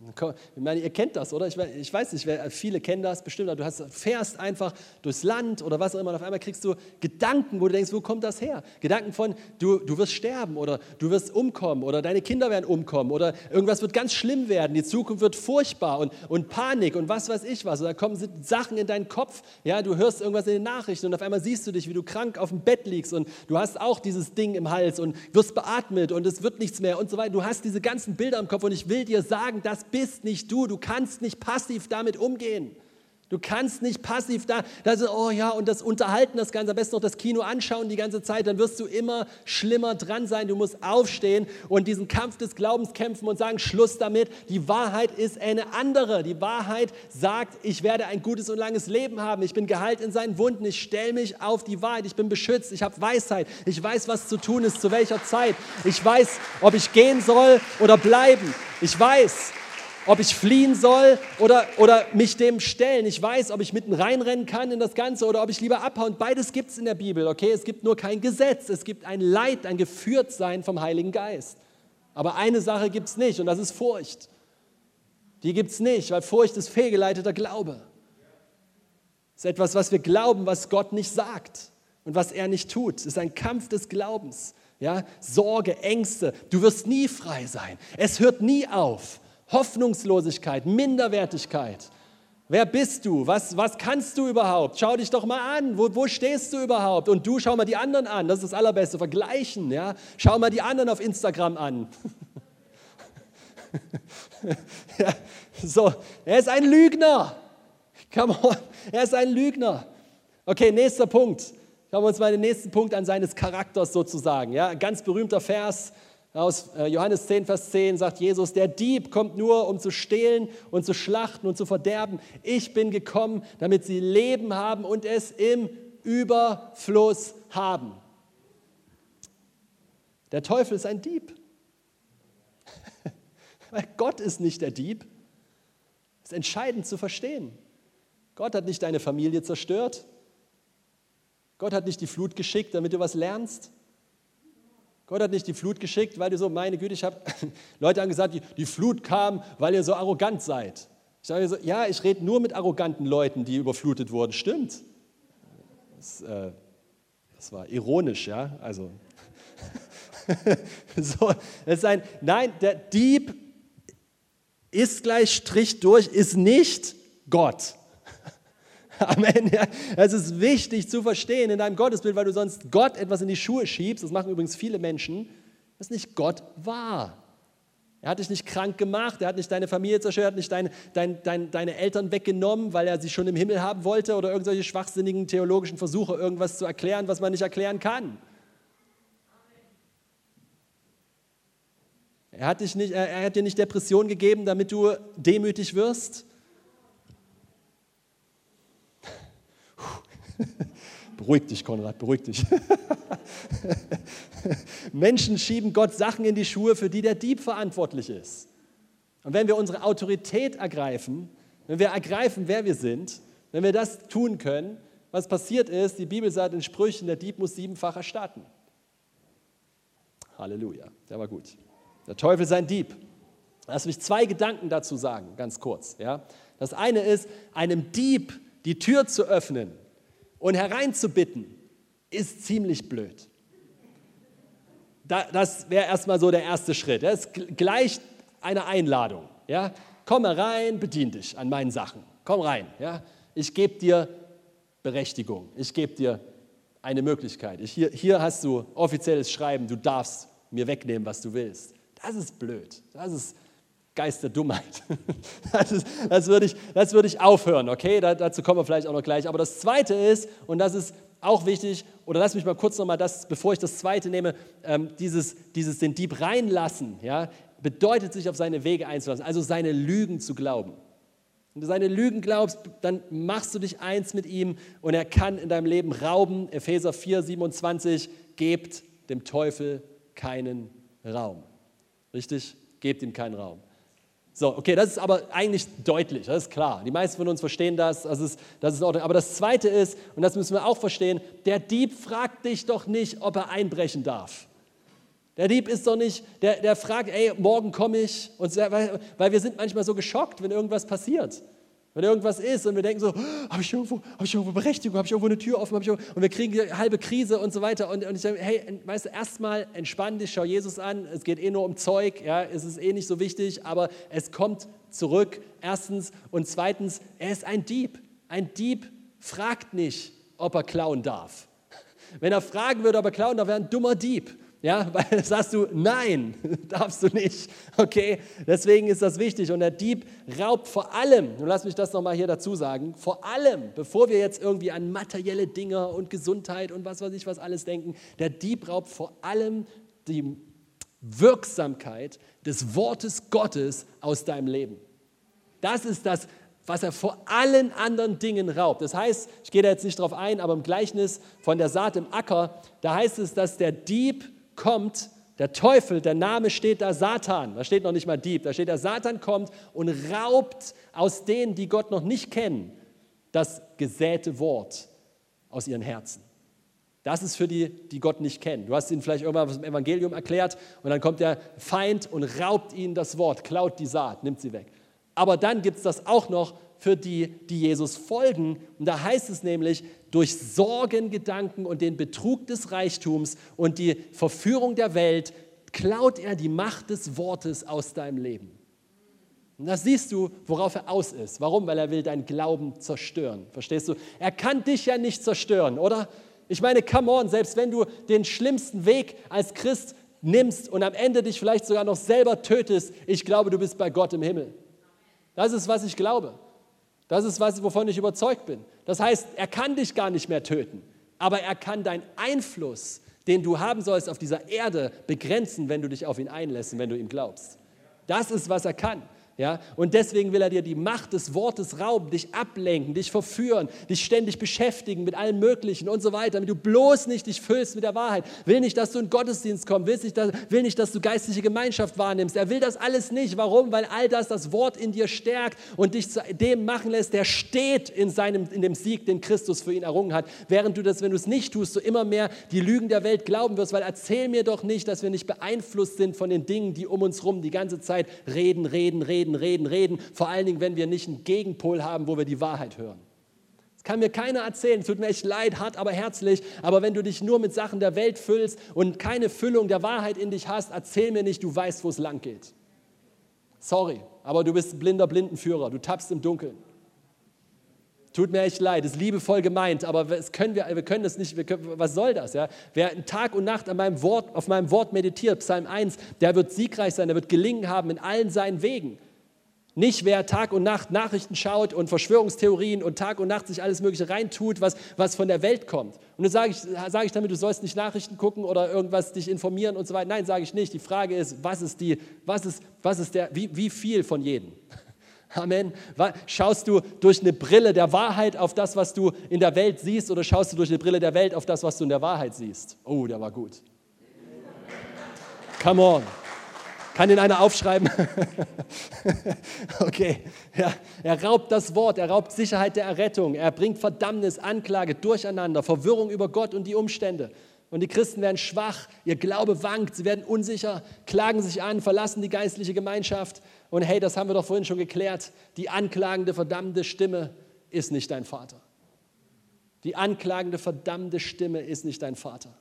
Ich meine, ihr kennt das, oder? Ich weiß nicht, viele kennen das bestimmt. Du hast, fährst einfach durchs Land oder was auch immer und auf einmal kriegst du Gedanken, wo du denkst, wo kommt das her? Gedanken von, du, du wirst sterben oder du wirst umkommen oder deine Kinder werden umkommen oder irgendwas wird ganz schlimm werden, die Zukunft wird furchtbar und, und Panik und was weiß ich was. Da kommen Sachen in deinen Kopf, ja, du hörst irgendwas in den Nachrichten und auf einmal siehst du dich, wie du krank auf dem Bett liegst und du hast auch dieses Ding im Hals und wirst beatmet und es wird nichts mehr und so weiter. Du hast diese ganzen Bilder im Kopf und ich will dir sagen, das bist nicht du. Du kannst nicht passiv damit umgehen. Du kannst nicht passiv da, das ist, oh ja, und das Unterhalten, das Ganze, am besten noch das Kino anschauen die ganze Zeit, dann wirst du immer schlimmer dran sein. Du musst aufstehen und diesen Kampf des Glaubens kämpfen und sagen, Schluss damit. Die Wahrheit ist eine andere. Die Wahrheit sagt, ich werde ein gutes und langes Leben haben. Ich bin geheilt in seinen Wunden. Ich stelle mich auf die Wahrheit. Ich bin beschützt. Ich habe Weisheit. Ich weiß, was zu tun ist, zu welcher Zeit. Ich weiß, ob ich gehen soll oder bleiben. Ich weiß, ob ich fliehen soll oder, oder mich dem stellen. Ich weiß, ob ich mitten reinrennen kann in das Ganze oder ob ich lieber abhauen. Beides gibt es in der Bibel, okay? Es gibt nur kein Gesetz. Es gibt ein Leid, ein Geführtsein vom Heiligen Geist. Aber eine Sache gibt es nicht und das ist Furcht. Die gibt es nicht, weil Furcht ist fehlgeleiteter Glaube. Es ist etwas, was wir glauben, was Gott nicht sagt und was er nicht tut. Es ist ein Kampf des Glaubens. Ja? Sorge, Ängste. Du wirst nie frei sein. Es hört nie auf. Hoffnungslosigkeit, Minderwertigkeit. Wer bist du? Was, was kannst du überhaupt? Schau dich doch mal an. Wo, wo stehst du überhaupt? Und du schau mal die anderen an. Das ist das Allerbeste. Vergleichen. Ja? Schau mal die anderen auf Instagram an. ja, so, er ist ein Lügner. Come on, er ist ein Lügner. Okay, nächster Punkt. Schauen wir uns mal den nächsten Punkt an seines Charakters sozusagen. Ja, ganz berühmter Vers aus äh, Johannes 10, Vers 10 sagt Jesus, der Dieb kommt nur, um zu stehlen und zu schlachten und zu verderben. Ich bin gekommen, damit sie Leben haben und es im Überfluss haben. Der Teufel ist ein Dieb. Weil Gott ist nicht der Dieb. Das ist entscheidend zu verstehen. Gott hat nicht deine Familie zerstört. Gott hat nicht die Flut geschickt, damit du was lernst. Gott hat nicht die Flut geschickt, weil du so, meine Güte, ich habe, Leute haben gesagt, die, die Flut kam, weil ihr so arrogant seid. Ich sage so, ja, ich rede nur mit arroganten Leuten, die überflutet wurden. Stimmt. Das, äh, das war ironisch, ja. Also, so, das ist ein, nein, der Dieb ist gleich Strich durch, ist nicht Gott. Amen. Es ist wichtig zu verstehen in deinem Gottesbild, weil du sonst Gott etwas in die Schuhe schiebst. Das machen übrigens viele Menschen, das nicht Gott war. Er hat dich nicht krank gemacht, er hat nicht deine Familie zerstört, er hat nicht dein, dein, dein, deine Eltern weggenommen, weil er sie schon im Himmel haben wollte oder irgendwelche schwachsinnigen theologischen Versuche, irgendwas zu erklären, was man nicht erklären kann. Er hat, dich nicht, er hat dir nicht Depression gegeben, damit du demütig wirst. Beruhig dich, Konrad, beruhig dich. Menschen schieben Gott Sachen in die Schuhe, für die der Dieb verantwortlich ist. Und wenn wir unsere Autorität ergreifen, wenn wir ergreifen, wer wir sind, wenn wir das tun können, was passiert ist, die Bibel sagt in Sprüchen, der Dieb muss siebenfach erstatten. Halleluja, der war gut. Der Teufel ist ein Dieb. Lass mich zwei Gedanken dazu sagen, ganz kurz. Ja? Das eine ist, einem Dieb die Tür zu öffnen und hereinzubitten, ist ziemlich blöd. das wäre erstmal so der erste Schritt. Das ist gleich eine Einladung. Ja? Komm rein, bedien dich an meinen Sachen. Komm rein. Ja? Ich gebe dir Berechtigung. Ich gebe dir eine Möglichkeit. Ich, hier, hier hast du offizielles Schreiben, du darfst mir wegnehmen, was du willst. Das ist blöd. Das ist Geist der Dummheit. Das, das, würde, ich, das würde ich aufhören, okay? Da, dazu kommen wir vielleicht auch noch gleich. Aber das Zweite ist, und das ist auch wichtig, oder lass mich mal kurz nochmal das, bevor ich das Zweite nehme, ähm, dieses, dieses den Dieb reinlassen, ja, bedeutet sich auf seine Wege einzulassen, also seine Lügen zu glauben. Wenn du seine Lügen glaubst, dann machst du dich eins mit ihm und er kann in deinem Leben rauben. Epheser 4, 27, gebt dem Teufel keinen Raum. Richtig? Gebt ihm keinen Raum. So, okay, das ist aber eigentlich deutlich, das ist klar. Die meisten von uns verstehen das, das ist, das ist in Ordnung. Aber das Zweite ist, und das müssen wir auch verstehen, der Dieb fragt dich doch nicht, ob er einbrechen darf. Der Dieb ist doch nicht, der, der fragt, ey, morgen komme ich. Und, weil, weil wir sind manchmal so geschockt, wenn irgendwas passiert. Wenn irgendwas ist und wir denken so, habe ich, irgendwo, hab ich irgendwo Berechtigung, habe ich irgendwo eine Tür offen, ich irgendwo, und wir kriegen eine halbe Krise und so weiter. Und, und ich sage, hey, weißt du, erstmal entspann dich, schau Jesus an, es geht eh nur um Zeug, ja, es ist eh nicht so wichtig, aber es kommt zurück, erstens. Und zweitens, er ist ein Dieb. Ein Dieb fragt nicht, ob er klauen darf. Wenn er fragen würde, ob er klauen darf, wäre ein dummer Dieb. Ja, weil sagst du, nein, darfst du nicht. Okay, deswegen ist das wichtig. Und der Dieb raubt vor allem, und lass mich das nochmal hier dazu sagen, vor allem, bevor wir jetzt irgendwie an materielle Dinge und Gesundheit und was weiß ich was alles denken, der Dieb raubt vor allem die Wirksamkeit des Wortes Gottes aus deinem Leben. Das ist das, was er vor allen anderen Dingen raubt. Das heißt, ich gehe da jetzt nicht drauf ein, aber im Gleichnis von der Saat im Acker, da heißt es, dass der Dieb kommt der Teufel, der Name steht da Satan, da steht noch nicht mal Dieb, da steht der Satan kommt und raubt aus denen, die Gott noch nicht kennen, das gesäte Wort aus ihren Herzen. Das ist für die, die Gott nicht kennen. Du hast ihnen vielleicht irgendwann was im Evangelium erklärt und dann kommt der Feind und raubt ihnen das Wort, klaut die Saat, nimmt sie weg. Aber dann gibt es das auch noch für die, die Jesus folgen. Und da heißt es nämlich, durch Sorgengedanken und den Betrug des Reichtums und die Verführung der Welt klaut er die Macht des Wortes aus deinem Leben. Und das siehst du, worauf er aus ist. Warum? Weil er will deinen Glauben zerstören. Verstehst du? Er kann dich ja nicht zerstören, oder? Ich meine, come on, selbst wenn du den schlimmsten Weg als Christ nimmst und am Ende dich vielleicht sogar noch selber tötest, ich glaube, du bist bei Gott im Himmel. Das ist, was ich glaube. Das ist was, wovon ich überzeugt bin. Das heißt, er kann dich gar nicht mehr töten, aber er kann deinen Einfluss, den du haben sollst auf dieser Erde, begrenzen, wenn du dich auf ihn einlässt wenn du ihm glaubst. Das ist, was er kann. Ja? Und deswegen will er dir die Macht des Wortes rauben, dich ablenken, dich verführen, dich ständig beschäftigen mit allem Möglichen und so weiter, damit du bloß nicht dich füllst mit der Wahrheit. Will nicht, dass du in Gottesdienst kommst, will nicht, dass, will nicht, dass du geistliche Gemeinschaft wahrnimmst. Er will das alles nicht. Warum? Weil all das das Wort in dir stärkt und dich zu dem machen lässt, der steht in, seinem, in dem Sieg, den Christus für ihn errungen hat. Während du das, wenn du es nicht tust, so immer mehr die Lügen der Welt glauben wirst. Weil erzähl mir doch nicht, dass wir nicht beeinflusst sind von den Dingen, die um uns rum die ganze Zeit reden, reden, reden reden, reden, reden. Vor allen Dingen, wenn wir nicht einen Gegenpol haben, wo wir die Wahrheit hören. Das kann mir keiner erzählen. Es tut mir echt leid, hart, aber herzlich. Aber wenn du dich nur mit Sachen der Welt füllst und keine Füllung der Wahrheit in dich hast, erzähl mir nicht, du weißt, wo es lang geht. Sorry, aber du bist ein blinder Blindenführer. Du tappst im Dunkeln. Tut mir echt leid, ist liebevoll gemeint, aber das können wir, wir können das nicht, können, was soll das? Ja? Wer Tag und Nacht an meinem Wort, auf meinem Wort meditiert, Psalm 1, der wird siegreich sein, der wird gelingen haben in allen seinen Wegen. Nicht wer Tag und Nacht Nachrichten schaut und Verschwörungstheorien und Tag und Nacht sich alles Mögliche reintut, was, was von der Welt kommt. Und dann sage ich, sage ich damit, du sollst nicht Nachrichten gucken oder irgendwas dich informieren und so weiter. Nein, sage ich nicht. Die Frage ist, was ist die, was ist, was ist der, wie, wie viel von jedem? Amen. Schaust du durch eine Brille der Wahrheit auf das, was du in der Welt siehst, oder schaust du durch eine Brille der Welt auf das, was du in der Wahrheit siehst? Oh, der war gut. Come on. Kann den einer aufschreiben? okay. Ja, er raubt das Wort, er raubt Sicherheit der Errettung, er bringt Verdammnis, Anklage, Durcheinander, Verwirrung über Gott und die Umstände. Und die Christen werden schwach, ihr Glaube wankt, sie werden unsicher, klagen sich an, verlassen die geistliche Gemeinschaft. Und hey, das haben wir doch vorhin schon geklärt, die anklagende, verdammte Stimme ist nicht dein Vater. Die anklagende, verdammte Stimme ist nicht dein Vater.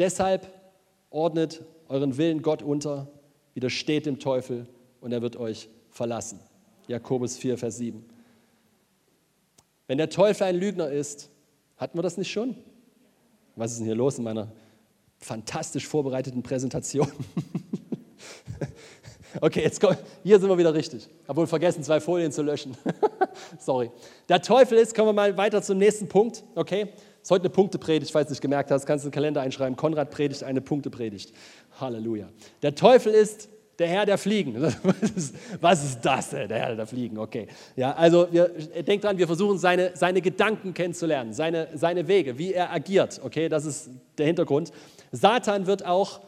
Deshalb ordnet euren Willen Gott unter, widersteht dem Teufel und er wird euch verlassen. Jakobus 4, Vers 7. Wenn der Teufel ein Lügner ist, hatten wir das nicht schon? Was ist denn hier los in meiner fantastisch vorbereiteten Präsentation? okay, jetzt komm, hier sind wir wieder richtig. Habe wohl vergessen, zwei Folien zu löschen. Sorry. Der Teufel ist, kommen wir mal weiter zum nächsten Punkt. Okay, ist heute eine Punktepredigt, falls du nicht gemerkt hast, kannst du den Kalender einschreiben. Konrad predigt eine Punktepredigt. Halleluja. Der Teufel ist der Herr der Fliegen. Was ist, was ist das, der Herr der Fliegen? Okay. Ja, also wir, denkt dran, wir versuchen seine, seine Gedanken kennenzulernen, seine, seine Wege, wie er agiert. Okay, das ist der Hintergrund. Satan wird auch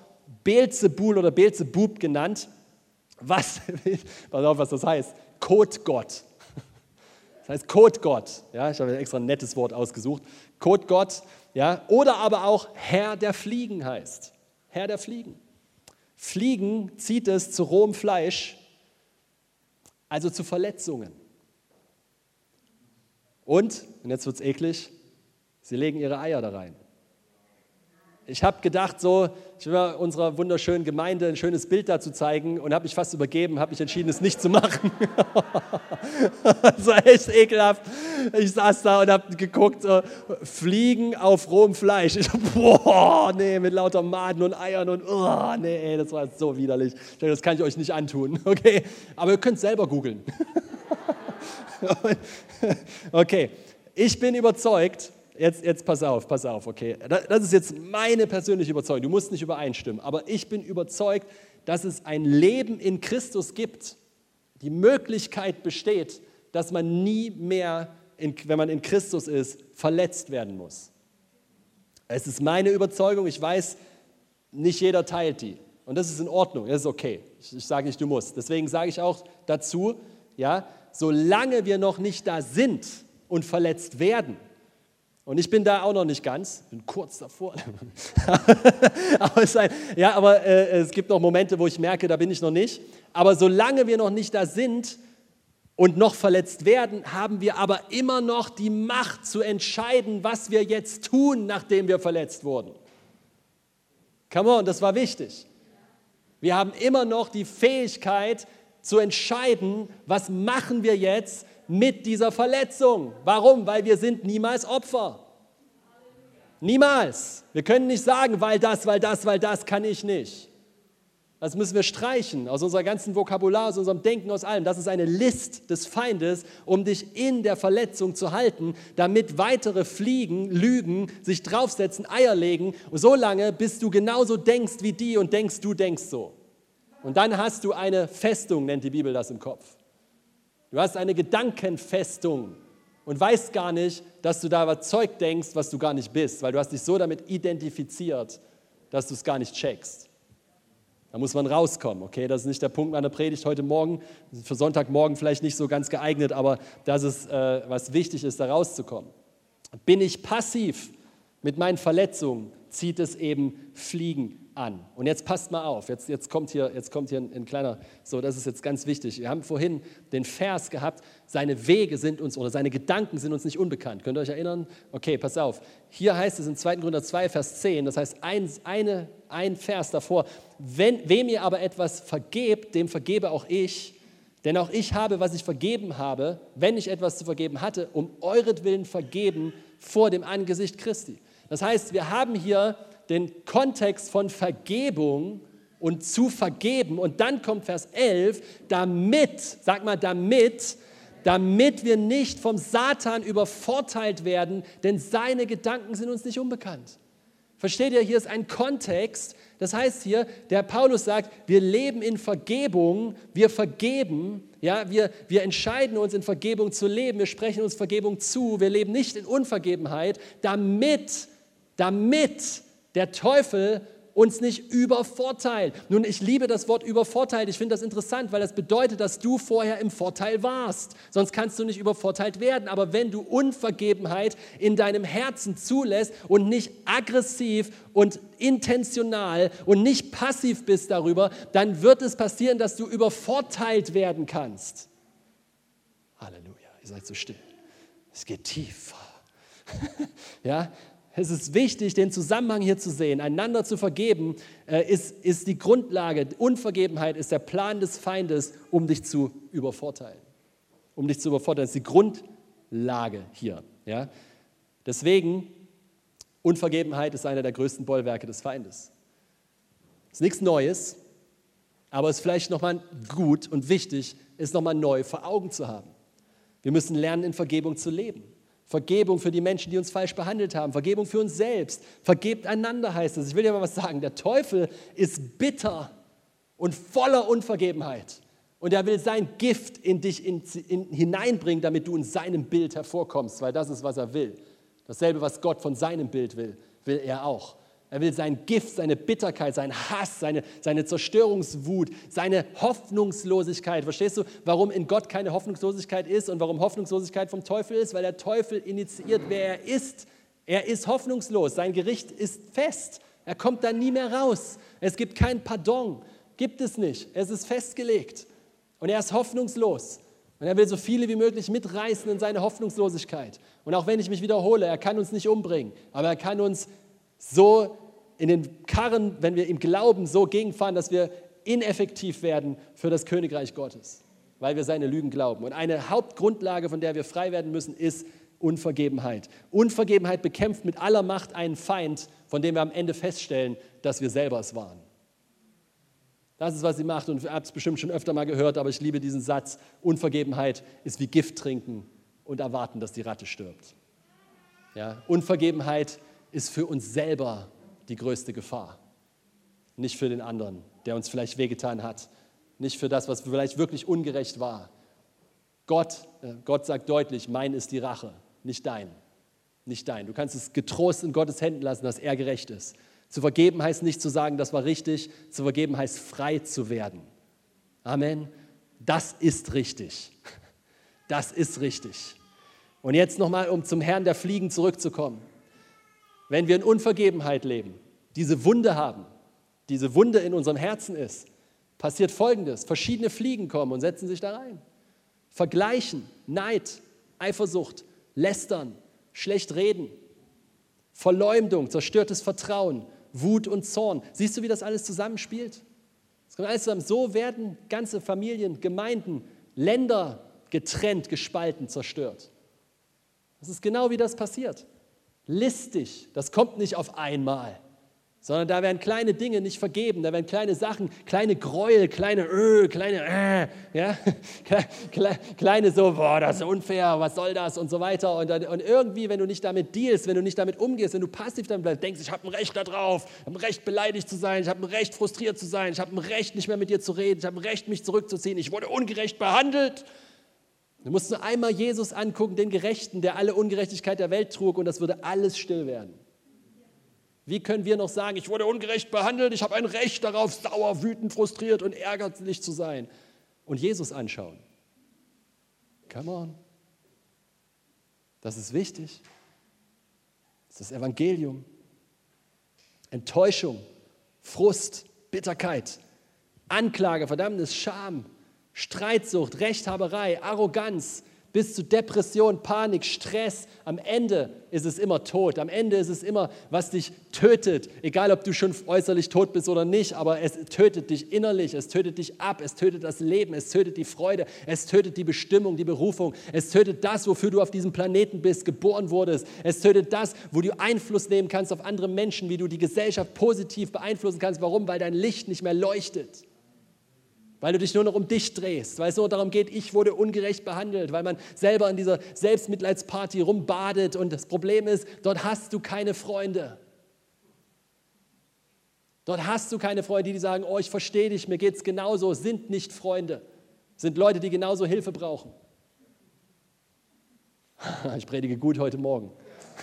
Beelzebul oder Beelzebub genannt. Was, pass auf, was das heißt. Kotgott. Das heißt Kotgott. Ja, ich habe extra ein nettes Wort ausgesucht. Kotgott. Ja, oder aber auch Herr der Fliegen heißt. Herr der Fliegen. Fliegen zieht es zu rohem Fleisch, also zu Verletzungen. Und, und jetzt wird es eklig, sie legen ihre Eier da rein. Ich habe gedacht, so, ich mal unserer wunderschönen Gemeinde ein schönes Bild dazu zeigen und habe mich fast übergeben, habe mich entschieden, es nicht zu machen. das war echt ekelhaft. Ich saß da und habe geguckt, so, Fliegen auf rohem Fleisch. Ich boah, nee, mit lauter Maden und Eiern und, oh, nee, das war so widerlich. Ich dachte, das kann ich euch nicht antun, okay? Aber ihr könnt selber googeln. okay, ich bin überzeugt, jetzt, jetzt pass auf, pass auf, okay. Das ist jetzt meine persönliche Überzeugung. Du musst nicht übereinstimmen, aber ich bin überzeugt, dass es ein Leben in Christus gibt. Die Möglichkeit besteht, dass man nie mehr, in, wenn man in Christus ist, verletzt werden muss. Es ist meine Überzeugung, ich weiß, nicht jeder teilt die. Und das ist in Ordnung, das ist okay. Ich, ich sage nicht, du musst. Deswegen sage ich auch dazu, ja, solange wir noch nicht da sind und verletzt werden, und ich bin da auch noch nicht ganz, bin kurz davor. aber, es, ja, aber äh, es gibt noch Momente, wo ich merke, da bin ich noch nicht. Aber solange wir noch nicht da sind und noch verletzt werden, haben wir aber immer noch die Macht zu entscheiden, was wir jetzt tun, nachdem wir verletzt wurden. Come on, das war wichtig. Wir haben immer noch die Fähigkeit zu entscheiden, was machen wir jetzt, mit dieser Verletzung. Warum? Weil wir sind niemals Opfer. Niemals. Wir können nicht sagen, weil das, weil das, weil das kann ich nicht. Das müssen wir streichen aus unserer ganzen Vokabular, aus unserem Denken, aus allem. Das ist eine List des Feindes, um dich in der Verletzung zu halten, damit weitere Fliegen, Lügen, sich draufsetzen, Eier legen, so lange, bis du genauso denkst wie die und denkst, du denkst so. Und dann hast du eine Festung, nennt die Bibel das im Kopf. Du hast eine Gedankenfestung und weißt gar nicht, dass du da was Zeug denkst, was du gar nicht bist, weil du hast dich so damit identifiziert, dass du es gar nicht checkst. Da muss man rauskommen, okay? Das ist nicht der Punkt meiner Predigt heute Morgen, für Sonntagmorgen vielleicht nicht so ganz geeignet, aber das ist, äh, was wichtig ist, da rauszukommen. Bin ich passiv mit meinen Verletzungen, zieht es eben Fliegen an. Und jetzt passt mal auf, jetzt, jetzt kommt hier, jetzt kommt hier ein, ein, kleiner, so, das ist jetzt ganz wichtig. Wir haben vorhin den Vers gehabt, seine Wege sind uns oder seine Gedanken sind uns nicht unbekannt. Könnt ihr euch erinnern? Okay, pass auf. Hier heißt es in 2. Korinther 2, Vers 10, das heißt ein, eine, ein Vers davor, wenn, wem ihr aber etwas vergebt, dem vergebe auch ich. Denn auch ich habe, was ich vergeben habe, wenn ich etwas zu vergeben hatte, um euretwillen vergeben vor dem Angesicht Christi. Das heißt, wir haben hier den Kontext von Vergebung und zu vergeben. Und dann kommt Vers 11, damit, sag mal, damit, damit wir nicht vom Satan übervorteilt werden, denn seine Gedanken sind uns nicht unbekannt. Versteht ihr, hier ist ein Kontext. Das heißt hier, der Paulus sagt, wir leben in Vergebung, wir vergeben, ja, wir, wir entscheiden uns in Vergebung zu leben, wir sprechen uns Vergebung zu, wir leben nicht in Unvergebenheit, damit, damit der Teufel uns nicht übervorteilt. Nun, ich liebe das Wort übervorteilt. Ich finde das interessant, weil das bedeutet, dass du vorher im Vorteil warst. Sonst kannst du nicht übervorteilt werden. Aber wenn du Unvergebenheit in deinem Herzen zulässt und nicht aggressiv und intentional und nicht passiv bist darüber, dann wird es passieren, dass du übervorteilt werden kannst. Halleluja, ihr seid so still. Es geht tief. ja, es ist wichtig, den Zusammenhang hier zu sehen. Einander zu vergeben äh, ist, ist die Grundlage. Unvergebenheit ist der Plan des Feindes, um dich zu übervorteilen. Um dich zu übervorteilen. Ist die Grundlage hier. Ja? Deswegen, Unvergebenheit ist einer der größten Bollwerke des Feindes. Es ist nichts Neues, aber es ist vielleicht nochmal gut und wichtig, es nochmal neu vor Augen zu haben. Wir müssen lernen, in Vergebung zu leben. Vergebung für die Menschen, die uns falsch behandelt haben. Vergebung für uns selbst. Vergebt einander heißt es. Ich will dir mal was sagen. Der Teufel ist bitter und voller Unvergebenheit. Und er will sein Gift in dich in, in, hineinbringen, damit du in seinem Bild hervorkommst, weil das ist, was er will. Dasselbe, was Gott von seinem Bild will, will er auch. Er will sein Gift, seine Bitterkeit, seinen Hass, seine, seine Zerstörungswut, seine Hoffnungslosigkeit. Verstehst du, warum in Gott keine Hoffnungslosigkeit ist und warum Hoffnungslosigkeit vom Teufel ist? Weil der Teufel initiiert, wer er ist. Er ist hoffnungslos. Sein Gericht ist fest. Er kommt da nie mehr raus. Es gibt kein Pardon. Gibt es nicht. Es ist festgelegt. Und er ist hoffnungslos. Und er will so viele wie möglich mitreißen in seine Hoffnungslosigkeit. Und auch wenn ich mich wiederhole, er kann uns nicht umbringen, aber er kann uns so in den Karren, wenn wir im Glauben so gegenfahren, dass wir ineffektiv werden für das Königreich Gottes, weil wir seine Lügen glauben. Und eine Hauptgrundlage, von der wir frei werden müssen, ist Unvergebenheit. Unvergebenheit bekämpft mit aller Macht einen Feind, von dem wir am Ende feststellen, dass wir selber es waren. Das ist, was sie macht und ihr habt es bestimmt schon öfter mal gehört, aber ich liebe diesen Satz. Unvergebenheit ist wie Gift trinken und erwarten, dass die Ratte stirbt. Ja, Unvergebenheit ist für uns selber die größte Gefahr. Nicht für den anderen, der uns vielleicht wehgetan hat. Nicht für das, was vielleicht wirklich ungerecht war. Gott, äh, Gott sagt deutlich, mein ist die Rache, nicht dein. Nicht dein. Du kannst es getrost in Gottes Händen lassen, dass er gerecht ist. Zu vergeben heißt nicht zu sagen, das war richtig. Zu vergeben heißt frei zu werden. Amen. Das ist richtig. Das ist richtig. Und jetzt nochmal, um zum Herrn der Fliegen zurückzukommen wenn wir in Unvergebenheit leben, diese Wunde haben, diese Wunde in unserem Herzen ist, passiert Folgendes. Verschiedene Fliegen kommen und setzen sich da rein. Vergleichen, Neid, Eifersucht, Lästern, schlecht reden, Verleumdung, zerstörtes Vertrauen, Wut und Zorn. Siehst du, wie das alles zusammenspielt? Das kommt alles zusammen. So werden ganze Familien, Gemeinden, Länder getrennt, gespalten, zerstört. Das ist genau wie das passiert listig. Das kommt nicht auf einmal. Sondern da werden kleine Dinge nicht vergeben, da werden kleine Sachen, kleine Gräuel, kleine Ö, kleine äh, ja, kleine so, boah, das ist unfair, was soll das und so weiter. Und, und irgendwie, wenn du nicht damit dealst, wenn du nicht damit umgehst, wenn du passiv damit bleibst, denkst, ich habe ein Recht darauf, ich habe ein Recht beleidigt zu sein, ich habe ein Recht frustriert zu sein, ich habe ein Recht nicht mehr mit dir zu reden, ich habe ein Recht mich zurückzuziehen, ich wurde ungerecht behandelt. Du musst nur einmal Jesus angucken, den Gerechten, der alle Ungerechtigkeit der Welt trug und das würde alles still werden. Wie können wir noch sagen, ich wurde ungerecht behandelt, ich habe ein Recht darauf, sauer, wütend, frustriert und ärgerlich zu sein und Jesus anschauen? Come on. Das ist wichtig. Das ist das Evangelium. Enttäuschung, Frust, Bitterkeit, Anklage, Verdammnis, Scham, Streitsucht, Rechthaberei, Arroganz, bis zu Depression, Panik, Stress. Am Ende ist es immer Tod. Am Ende ist es immer, was dich tötet. Egal, ob du schon äußerlich tot bist oder nicht, aber es tötet dich innerlich, es tötet dich ab, es tötet das Leben, es tötet die Freude, es tötet die Bestimmung, die Berufung, es tötet das, wofür du auf diesem Planeten bist, geboren wurdest. Es tötet das, wo du Einfluss nehmen kannst auf andere Menschen, wie du die Gesellschaft positiv beeinflussen kannst. Warum? Weil dein Licht nicht mehr leuchtet weil du dich nur noch um dich drehst, weil es nur darum geht, ich wurde ungerecht behandelt, weil man selber in dieser Selbstmitleidsparty rumbadet und das Problem ist, dort hast du keine Freunde. Dort hast du keine Freunde, die sagen, oh, ich verstehe dich, mir geht es genauso, sind nicht Freunde, sind Leute, die genauso Hilfe brauchen. Ich predige gut heute Morgen.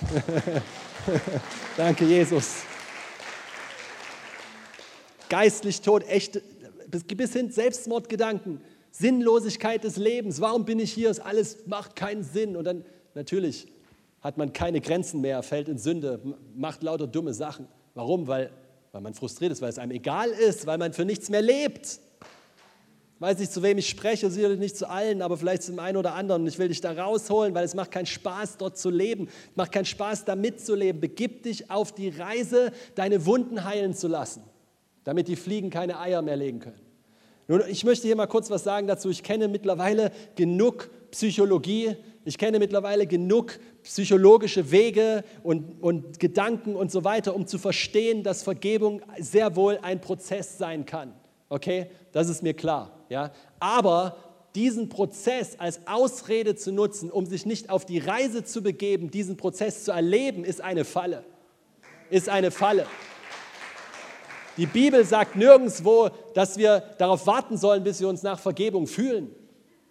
Danke, Jesus. Geistlich tot, echte, bis hin Selbstmordgedanken, Sinnlosigkeit des Lebens. Warum bin ich hier? Es alles macht keinen Sinn. Und dann natürlich hat man keine Grenzen mehr, fällt in Sünde, macht lauter dumme Sachen. Warum? Weil, weil man frustriert ist, weil es einem egal ist, weil man für nichts mehr lebt. Weiß nicht, zu wem ich spreche, sicherlich nicht zu allen, aber vielleicht zum einen oder anderen. Ich will dich da rausholen, weil es macht keinen Spaß, dort zu leben. Es macht keinen Spaß, da mitzuleben. Begib dich auf die Reise, deine Wunden heilen zu lassen damit die Fliegen keine Eier mehr legen können. Nun, ich möchte hier mal kurz was sagen dazu. Ich kenne mittlerweile genug Psychologie, ich kenne mittlerweile genug psychologische Wege und, und Gedanken und so weiter, um zu verstehen, dass Vergebung sehr wohl ein Prozess sein kann. Okay, das ist mir klar. Ja? Aber diesen Prozess als Ausrede zu nutzen, um sich nicht auf die Reise zu begeben, diesen Prozess zu erleben, ist eine Falle. Ist eine Falle. Die Bibel sagt nirgendwo, dass wir darauf warten sollen, bis wir uns nach Vergebung fühlen.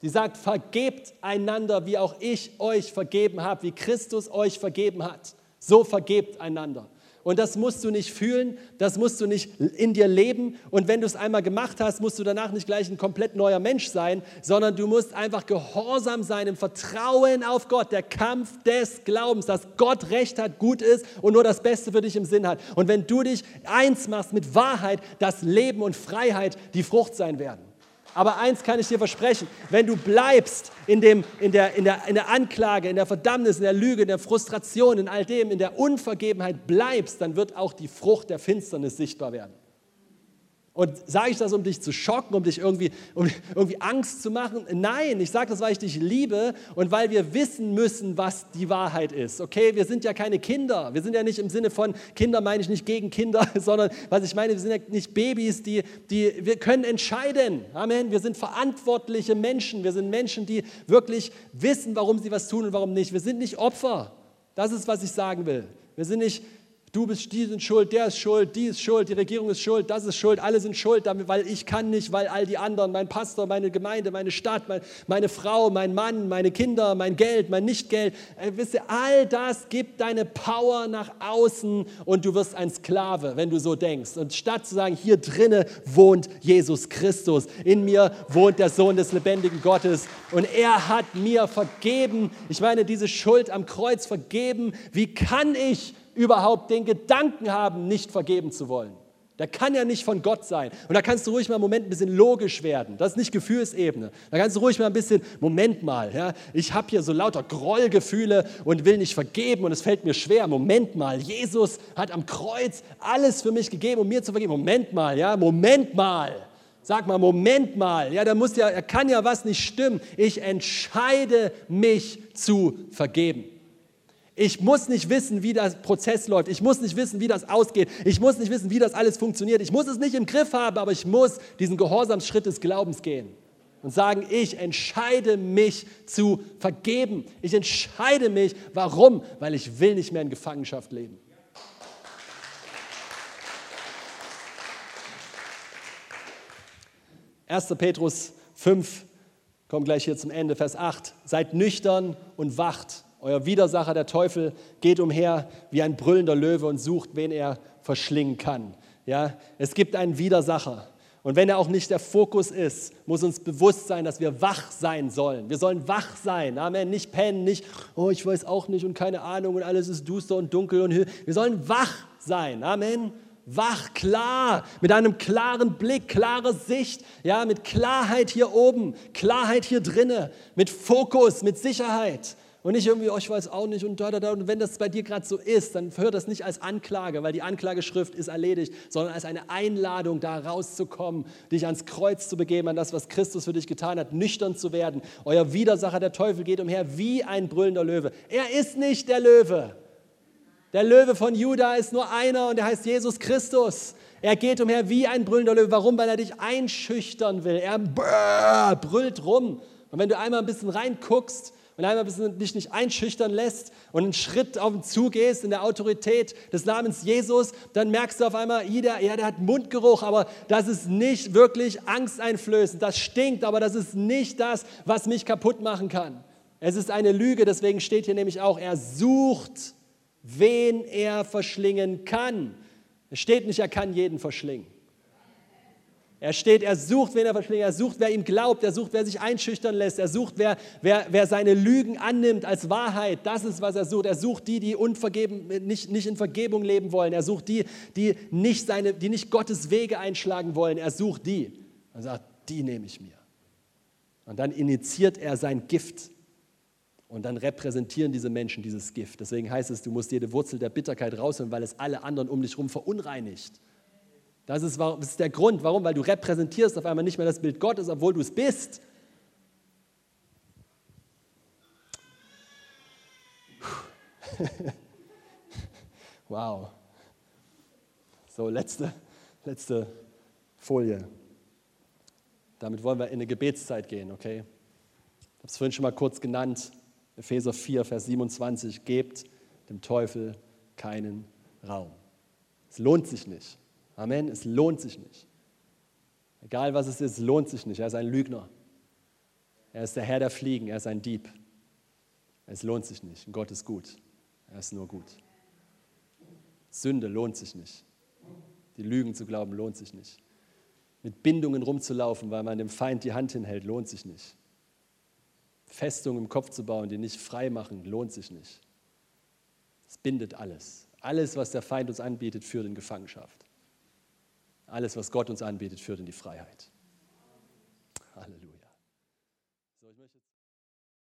Sie sagt, vergebt einander, wie auch ich euch vergeben habe, wie Christus euch vergeben hat. So vergebt einander. Und das musst du nicht fühlen, das musst du nicht in dir leben. Und wenn du es einmal gemacht hast, musst du danach nicht gleich ein komplett neuer Mensch sein, sondern du musst einfach gehorsam sein im Vertrauen auf Gott. Der Kampf des Glaubens, dass Gott Recht hat, gut ist und nur das Beste für dich im Sinn hat. Und wenn du dich eins machst mit Wahrheit, dass Leben und Freiheit die Frucht sein werden. Aber eins kann ich dir versprechen, wenn du bleibst in, dem, in, der, in, der, in der Anklage, in der Verdammnis, in der Lüge, in der Frustration, in all dem, in der Unvergebenheit bleibst, dann wird auch die Frucht der Finsternis sichtbar werden. Und sage ich das, um dich zu schocken, um dich irgendwie, um irgendwie Angst zu machen? Nein, ich sage das, weil ich dich liebe und weil wir wissen müssen, was die Wahrheit ist. Okay, wir sind ja keine Kinder. Wir sind ja nicht im Sinne von Kinder, meine ich nicht gegen Kinder, sondern was ich meine, wir sind ja nicht Babys, die, die wir können entscheiden. Amen. Wir sind verantwortliche Menschen. Wir sind Menschen, die wirklich wissen, warum sie was tun und warum nicht. Wir sind nicht Opfer. Das ist, was ich sagen will. Wir sind nicht Du bist, die sind schuld, der ist schuld, die ist schuld, die Regierung ist schuld, das ist schuld, alle sind schuld, weil ich kann nicht, weil all die anderen, mein Pastor, meine Gemeinde, meine Stadt, meine Frau, mein Mann, meine Kinder, mein Geld, mein Nichtgeld, äh, wisst ihr, all das gibt deine Power nach außen und du wirst ein Sklave, wenn du so denkst. Und statt zu sagen, hier drinne wohnt Jesus Christus, in mir wohnt der Sohn des lebendigen Gottes und er hat mir vergeben, ich meine, diese Schuld am Kreuz vergeben, wie kann ich überhaupt den Gedanken haben, nicht vergeben zu wollen. Der kann ja nicht von Gott sein. Und da kannst du ruhig mal einen Moment ein bisschen logisch werden. Das ist nicht Gefühlsebene. Da kannst du ruhig mal ein bisschen, Moment mal, ja, ich habe hier so lauter Grollgefühle und will nicht vergeben und es fällt mir schwer. Moment mal, Jesus hat am Kreuz alles für mich gegeben, um mir zu vergeben. Moment mal, ja, Moment mal. Sag mal, Moment mal, ja, da muss ja, er kann ja was nicht stimmen. Ich entscheide mich zu vergeben. Ich muss nicht wissen, wie der Prozess läuft. Ich muss nicht wissen, wie das ausgeht. Ich muss nicht wissen, wie das alles funktioniert. Ich muss es nicht im Griff haben, aber ich muss diesen Gehorsamsschritt des Glaubens gehen und sagen, ich entscheide mich zu vergeben. Ich entscheide mich. Warum? Weil ich will nicht mehr in Gefangenschaft leben. 1. Petrus 5, kommt gleich hier zum Ende, Vers 8. Seid nüchtern und wacht. Euer Widersacher, der Teufel, geht umher wie ein brüllender Löwe und sucht, wen er verschlingen kann. Ja, es gibt einen Widersacher. Und wenn er auch nicht der Fokus ist, muss uns bewusst sein, dass wir wach sein sollen. Wir sollen wach sein. Amen. Nicht pennen, nicht, oh, ich weiß auch nicht und keine Ahnung und alles ist duster und dunkel. Und wir sollen wach sein. Amen wach, klar, mit einem klaren Blick, klare Sicht, ja, mit Klarheit hier oben, Klarheit hier drinne, mit Fokus, mit Sicherheit. Und nicht irgendwie, oh, ich weiß auch nicht und da, da, da. Und wenn das bei dir gerade so ist, dann hör das nicht als Anklage, weil die Anklageschrift ist erledigt, sondern als eine Einladung, da rauszukommen, dich ans Kreuz zu begeben, an das, was Christus für dich getan hat, nüchtern zu werden. Euer Widersacher, der Teufel, geht umher wie ein brüllender Löwe. Er ist nicht der Löwe. Der Löwe von Juda ist nur einer und er heißt Jesus Christus. Er geht umher wie ein brüllender Löwe. Warum? Weil er dich einschüchtern will. Er brüllt rum. Und wenn du einmal ein bisschen reinguckst und einmal ein bisschen dich nicht einschüchtern lässt und einen Schritt auf ihn zugehst in der Autorität des Namens Jesus, dann merkst du auf einmal, jeder, ja, der hat Mundgeruch, aber das ist nicht wirklich angsteinflößend. Das stinkt, aber das ist nicht das, was mich kaputt machen kann. Es ist eine Lüge, deswegen steht hier nämlich auch, er sucht wen er verschlingen kann. Es steht nicht, er kann jeden verschlingen. Er steht, er sucht, wen er verschlingen, er sucht, wer ihm glaubt, er sucht, wer sich einschüchtern lässt, er sucht, wer, wer, wer seine Lügen annimmt als Wahrheit. Das ist, was er sucht. Er sucht die, die unvergeben, nicht, nicht in Vergebung leben wollen. Er sucht die, die nicht, seine, die nicht Gottes Wege einschlagen wollen. Er sucht die. Er sagt, die nehme ich mir. Und dann initiiert er sein Gift und dann repräsentieren diese Menschen dieses Gift. Deswegen heißt es, du musst jede Wurzel der Bitterkeit rausholen, weil es alle anderen um dich herum verunreinigt. Das ist, das ist der Grund. Warum? Weil du repräsentierst auf einmal nicht mehr das Bild Gottes, obwohl du es bist. wow. So, letzte, letzte Folie. Damit wollen wir in eine Gebetszeit gehen, okay? Ich habe es vorhin schon mal kurz genannt. Epheser 4, Vers 27, gebt dem Teufel keinen Raum. Es lohnt sich nicht. Amen, es lohnt sich nicht. Egal was es ist, es lohnt sich nicht. Er ist ein Lügner. Er ist der Herr der Fliegen, er ist ein Dieb. Es lohnt sich nicht. Gott ist gut. Er ist nur gut. Sünde lohnt sich nicht. Die Lügen zu glauben lohnt sich nicht. Mit Bindungen rumzulaufen, weil man dem Feind die Hand hinhält, lohnt sich nicht. Festungen im Kopf zu bauen, die nicht frei machen, lohnt sich nicht. Es bindet alles. Alles, was der Feind uns anbietet, führt in Gefangenschaft. Alles, was Gott uns anbietet, führt in die Freiheit.